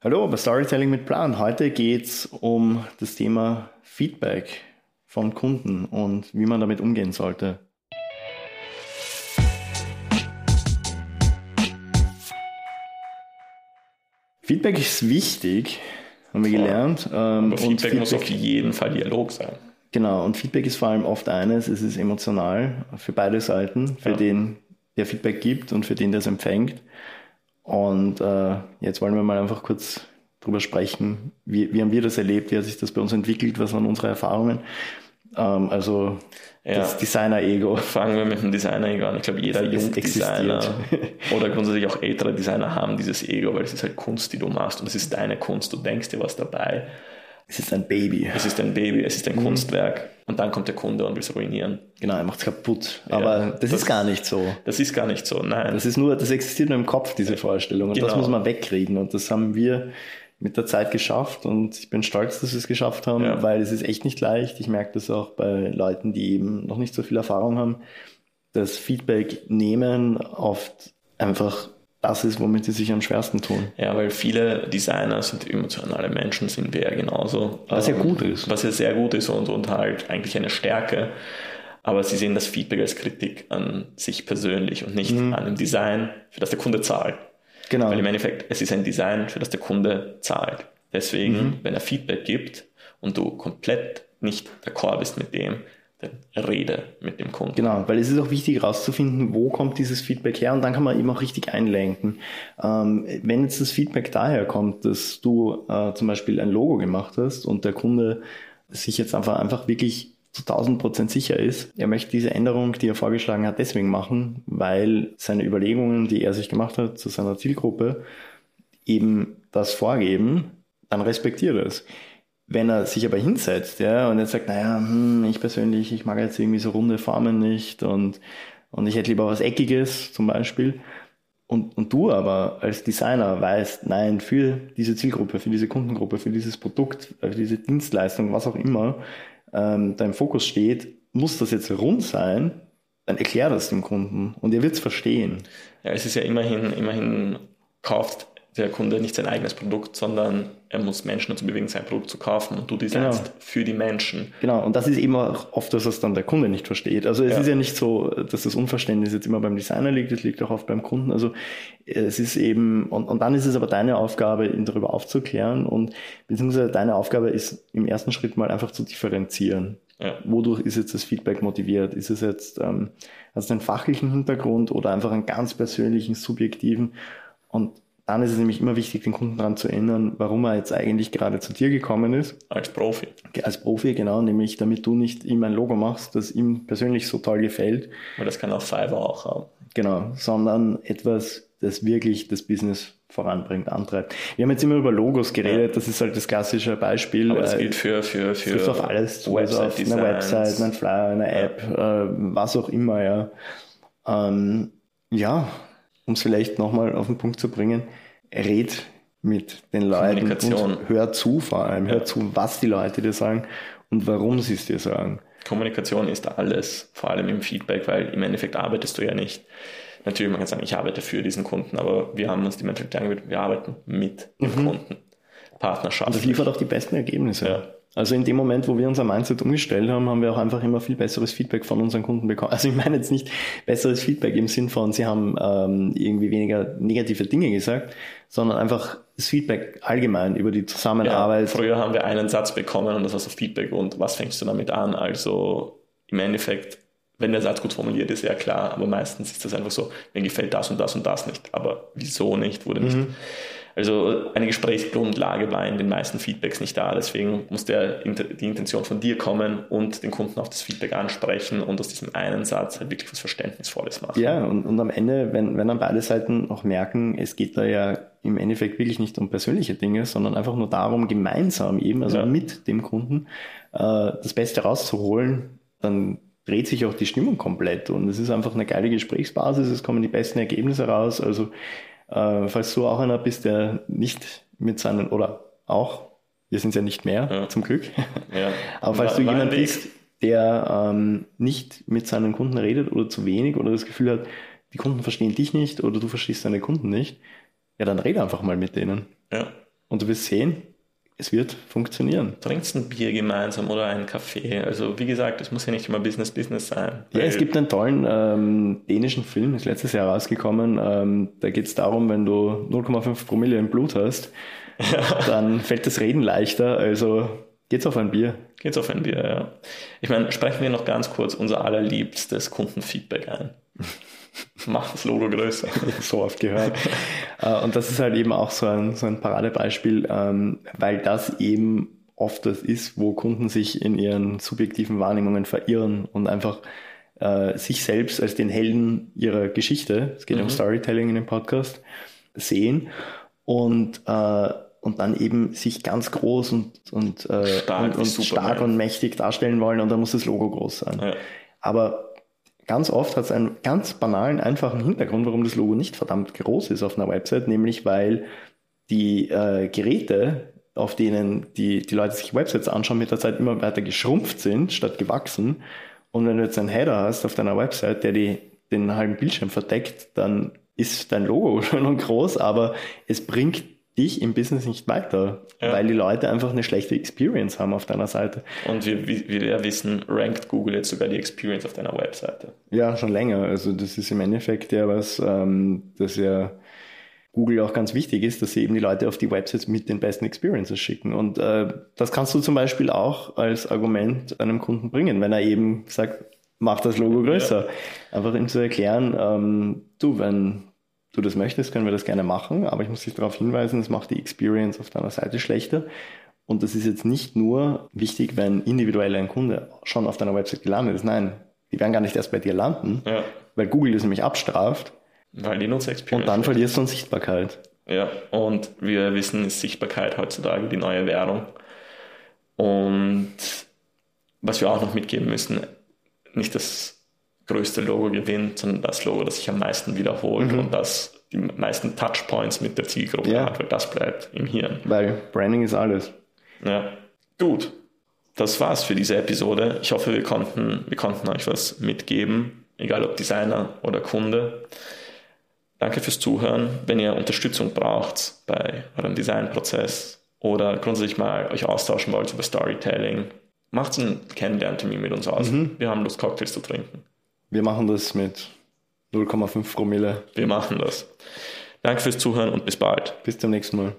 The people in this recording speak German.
Hallo bei Storytelling mit Plan. Heute geht es um das Thema Feedback von Kunden und wie man damit umgehen sollte. Feedback ist wichtig, haben wir gelernt. Ähm, Aber Feedback, Feedback muss auf jeden Fall Dialog sein. Genau, und Feedback ist vor allem oft eines, es ist emotional für beide Seiten, für ja. den, der Feedback gibt und für den, der es empfängt. Und äh, jetzt wollen wir mal einfach kurz drüber sprechen. Wie, wie haben wir das erlebt? Wie hat sich das bei uns entwickelt? Was waren unsere Erfahrungen? Ähm, also ja. das Designer-Ego. Fangen wir mit dem Designer-Ego an. Ich glaube, jeder Jungdesigner oder grundsätzlich auch ältere Designer haben dieses Ego, weil es ist halt Kunst, die du machst und es ist deine Kunst. Du denkst dir was dabei. Es ist ein Baby. Es ist ein Baby, es ist ein mhm. Kunstwerk. Und dann kommt der Kunde und will es ruinieren. Genau, er macht es kaputt. Aber ja, das, das, ist gar nicht so. Das ist gar nicht so, nein. Das ist nur, das existiert nur im Kopf, diese Vorstellung. Und genau. das muss man wegkriegen. Und das haben wir mit der Zeit geschafft. Und ich bin stolz, dass wir es geschafft haben, ja. weil es ist echt nicht leicht. Ich merke das auch bei Leuten, die eben noch nicht so viel Erfahrung haben, dass Feedback nehmen oft einfach das ist, womit sie sich am schwersten tun. Ja, weil viele Designer sind emotionale Menschen, sind wir ja genauso. Was ja ähm, gut ist. Was ja sehr gut ist und, und halt eigentlich eine Stärke. Aber sie sehen das Feedback als Kritik an sich persönlich und nicht mhm. an dem Design, für das der Kunde zahlt. Genau. Weil im Endeffekt, es ist ein Design, für das der Kunde zahlt. Deswegen, mhm. wenn er Feedback gibt und du komplett nicht d'accord bist mit dem, Rede mit dem Kunden. Genau, weil es ist auch wichtig herauszufinden, wo kommt dieses Feedback her und dann kann man eben auch richtig einlenken. Ähm, wenn jetzt das Feedback daher kommt, dass du äh, zum Beispiel ein Logo gemacht hast und der Kunde sich jetzt einfach, einfach wirklich zu 1000 Prozent sicher ist, er möchte diese Änderung, die er vorgeschlagen hat, deswegen machen, weil seine Überlegungen, die er sich gemacht hat zu seiner Zielgruppe, eben das vorgeben, dann respektiert es. Wenn er sich aber hinsetzt, ja, und jetzt sagt, naja, hm, ich persönlich, ich mag jetzt irgendwie so runde Formen nicht und, und ich hätte lieber was Eckiges zum Beispiel. Und, und du aber als Designer weißt, nein, für diese Zielgruppe, für diese Kundengruppe, für dieses Produkt, für diese Dienstleistung, was auch immer, ähm, dein Fokus steht, muss das jetzt rund sein, dann erklär das dem Kunden und er wird es verstehen. Ja, es ist ja immerhin, immerhin kauft der Kunde nicht sein eigenes Produkt, sondern er muss Menschen dazu bewegen, sein Produkt zu kaufen und du designst genau. für die Menschen. Genau, und das ist eben auch oft, dass es dann der Kunde nicht versteht. Also es ja. ist ja nicht so, dass das Unverständnis jetzt immer beim Designer liegt, es liegt auch oft beim Kunden. Also es ist eben, und, und dann ist es aber deine Aufgabe, ihn darüber aufzuklären und beziehungsweise deine Aufgabe ist im ersten Schritt mal einfach zu differenzieren. Ja. Wodurch ist jetzt das Feedback motiviert? Ist es jetzt, ähm, also einen fachlichen Hintergrund oder einfach einen ganz persönlichen, subjektiven? Und dann ist es nämlich immer wichtig, den Kunden daran zu erinnern, warum er jetzt eigentlich gerade zu dir gekommen ist. Als Profi. Als Profi, genau, nämlich damit du nicht ihm ein Logo machst, das ihm persönlich so toll gefällt. Weil das kann auch Fiverr auch haben. Genau, sondern etwas, das wirklich das Business voranbringt, antreibt. Wir haben jetzt immer über Logos geredet, das ist halt das klassische Beispiel. Aber das äh, gilt für, für, für das auf alles zu, also auf einer Website, einer Flyer, einer App, ja. äh, was auch immer, ja. Ähm, ja, um es vielleicht nochmal auf den Punkt zu bringen, red mit den Leuten und hör zu vor allem, hör zu, was die Leute dir sagen und warum sie es dir sagen. Kommunikation ist alles, vor allem im Feedback, weil im Endeffekt arbeitest du ja nicht. Natürlich, man kann sagen, ich arbeite für diesen Kunden, aber wir haben uns die Mentalität angewöhnt, wir arbeiten mit dem mhm. Kunden. Partnerschaft. Das liefert auch die besten Ergebnisse. Ja. Also in dem Moment, wo wir unser Mindset umgestellt haben, haben wir auch einfach immer viel besseres Feedback von unseren Kunden bekommen. Also ich meine jetzt nicht besseres Feedback im Sinn von, sie haben ähm, irgendwie weniger negative Dinge gesagt, sondern einfach das Feedback allgemein über die Zusammenarbeit. Ja, früher haben wir einen Satz bekommen und das war so Feedback und was fängst du damit an? Also im Endeffekt, wenn der Satz gut formuliert ist, ja klar, aber meistens ist das einfach so, mir gefällt das und das und das nicht. Aber wieso nicht, wurde nicht. Mhm also eine Gesprächsgrundlage war in den meisten Feedbacks nicht da. Deswegen muss der, die Intention von dir kommen und den Kunden auf das Feedback ansprechen und aus diesem einen Satz halt wirklich was Verständnisvolles machen. Ja, und, und am Ende, wenn, wenn dann beide Seiten auch merken, es geht da ja im Endeffekt wirklich nicht um persönliche Dinge, sondern einfach nur darum, gemeinsam eben, also ja. mit dem Kunden, äh, das Beste rauszuholen, dann dreht sich auch die Stimmung komplett und es ist einfach eine geile Gesprächsbasis, es kommen die besten Ergebnisse raus. Also äh, falls du auch einer bist, der nicht mit seinen, oder auch, wir sind ja nicht mehr, ja. zum Glück, ja. aber falls du jemand bist, der ähm, nicht mit seinen Kunden redet oder zu wenig oder das Gefühl hat, die Kunden verstehen dich nicht oder du verstehst deine Kunden nicht, ja, dann rede einfach mal mit denen. Ja. Und du wirst sehen, es wird funktionieren. Trinkst ein Bier gemeinsam oder einen Kaffee. Also wie gesagt, es muss ja nicht immer Business Business sein. Ja, es gibt einen tollen ähm, dänischen Film, ist letztes Jahr rausgekommen. Ähm, da geht es darum, wenn du 0,5 Promille im Blut hast, ja. dann fällt das Reden leichter. Also geht's auf ein Bier. Geht's auf ein Bier, ja. Ich meine, sprechen wir noch ganz kurz unser allerliebstes Kundenfeedback ein. Mach das Logo größer. so oft gehört. Äh, und das ist halt eben auch so ein, so ein Paradebeispiel, ähm, weil das eben oft das ist, wo Kunden sich in ihren subjektiven Wahrnehmungen verirren und einfach äh, sich selbst als den Helden ihrer Geschichte, es geht mhm. um Storytelling in dem Podcast, sehen und, äh, und dann eben sich ganz groß und, und, äh, stark, und, und stark und mächtig darstellen wollen und dann muss das Logo groß sein. Ja. Aber Ganz oft hat es einen ganz banalen, einfachen Hintergrund, warum das Logo nicht verdammt groß ist auf einer Website, nämlich weil die äh, Geräte, auf denen die, die Leute sich Websites anschauen, mit der Zeit immer weiter geschrumpft sind, statt gewachsen. Und wenn du jetzt einen Header hast auf deiner Website, der die, den halben Bildschirm verdeckt, dann ist dein Logo schon und groß, aber es bringt dich im Business nicht weiter, ja. weil die Leute einfach eine schlechte Experience haben auf deiner Seite. Und wie, wir wissen, rankt Google jetzt sogar die Experience auf deiner Webseite. Ja, schon länger. Also das ist im Endeffekt ja was, ähm, das ja Google auch ganz wichtig ist, dass sie eben die Leute auf die Websites mit den besten Experiences schicken. Und äh, das kannst du zum Beispiel auch als Argument einem Kunden bringen, wenn er eben sagt, mach das Logo größer. Ja. Einfach ihm zu erklären, ähm, du, wenn du das möchtest, können wir das gerne machen, aber ich muss dich darauf hinweisen, es macht die Experience auf deiner Seite schlechter. Und das ist jetzt nicht nur wichtig, wenn individuell ein Kunde schon auf deiner Website gelandet ist. Nein, die werden gar nicht erst bei dir landen, ja. weil Google das nämlich abstraft. Weil die Nutzer-Experience. Und dann verlierst du an Sichtbarkeit. Ja, und wir wissen, ist Sichtbarkeit heutzutage die neue Währung. Und was wir auch noch mitgeben müssen, nicht das größte Logo gewinnt, sondern das Logo, das sich am meisten wiederholt mhm. und das die meisten Touchpoints mit der Zielgruppe ja. hat, weil das bleibt im Hirn. Weil Branding ist alles. Ja, gut. Das war's für diese Episode. Ich hoffe, wir konnten, wir konnten euch was mitgeben, egal ob Designer oder Kunde. Danke fürs Zuhören. Wenn ihr Unterstützung braucht bei eurem Designprozess oder grundsätzlich mal euch austauschen wollt über Storytelling, macht einen Kennenlerntermin mit uns aus. Mhm. Wir haben Lust, Cocktails zu trinken. Wir machen das mit 0,5 Promille. Wir machen das. Danke fürs Zuhören und bis bald. Bis zum nächsten Mal.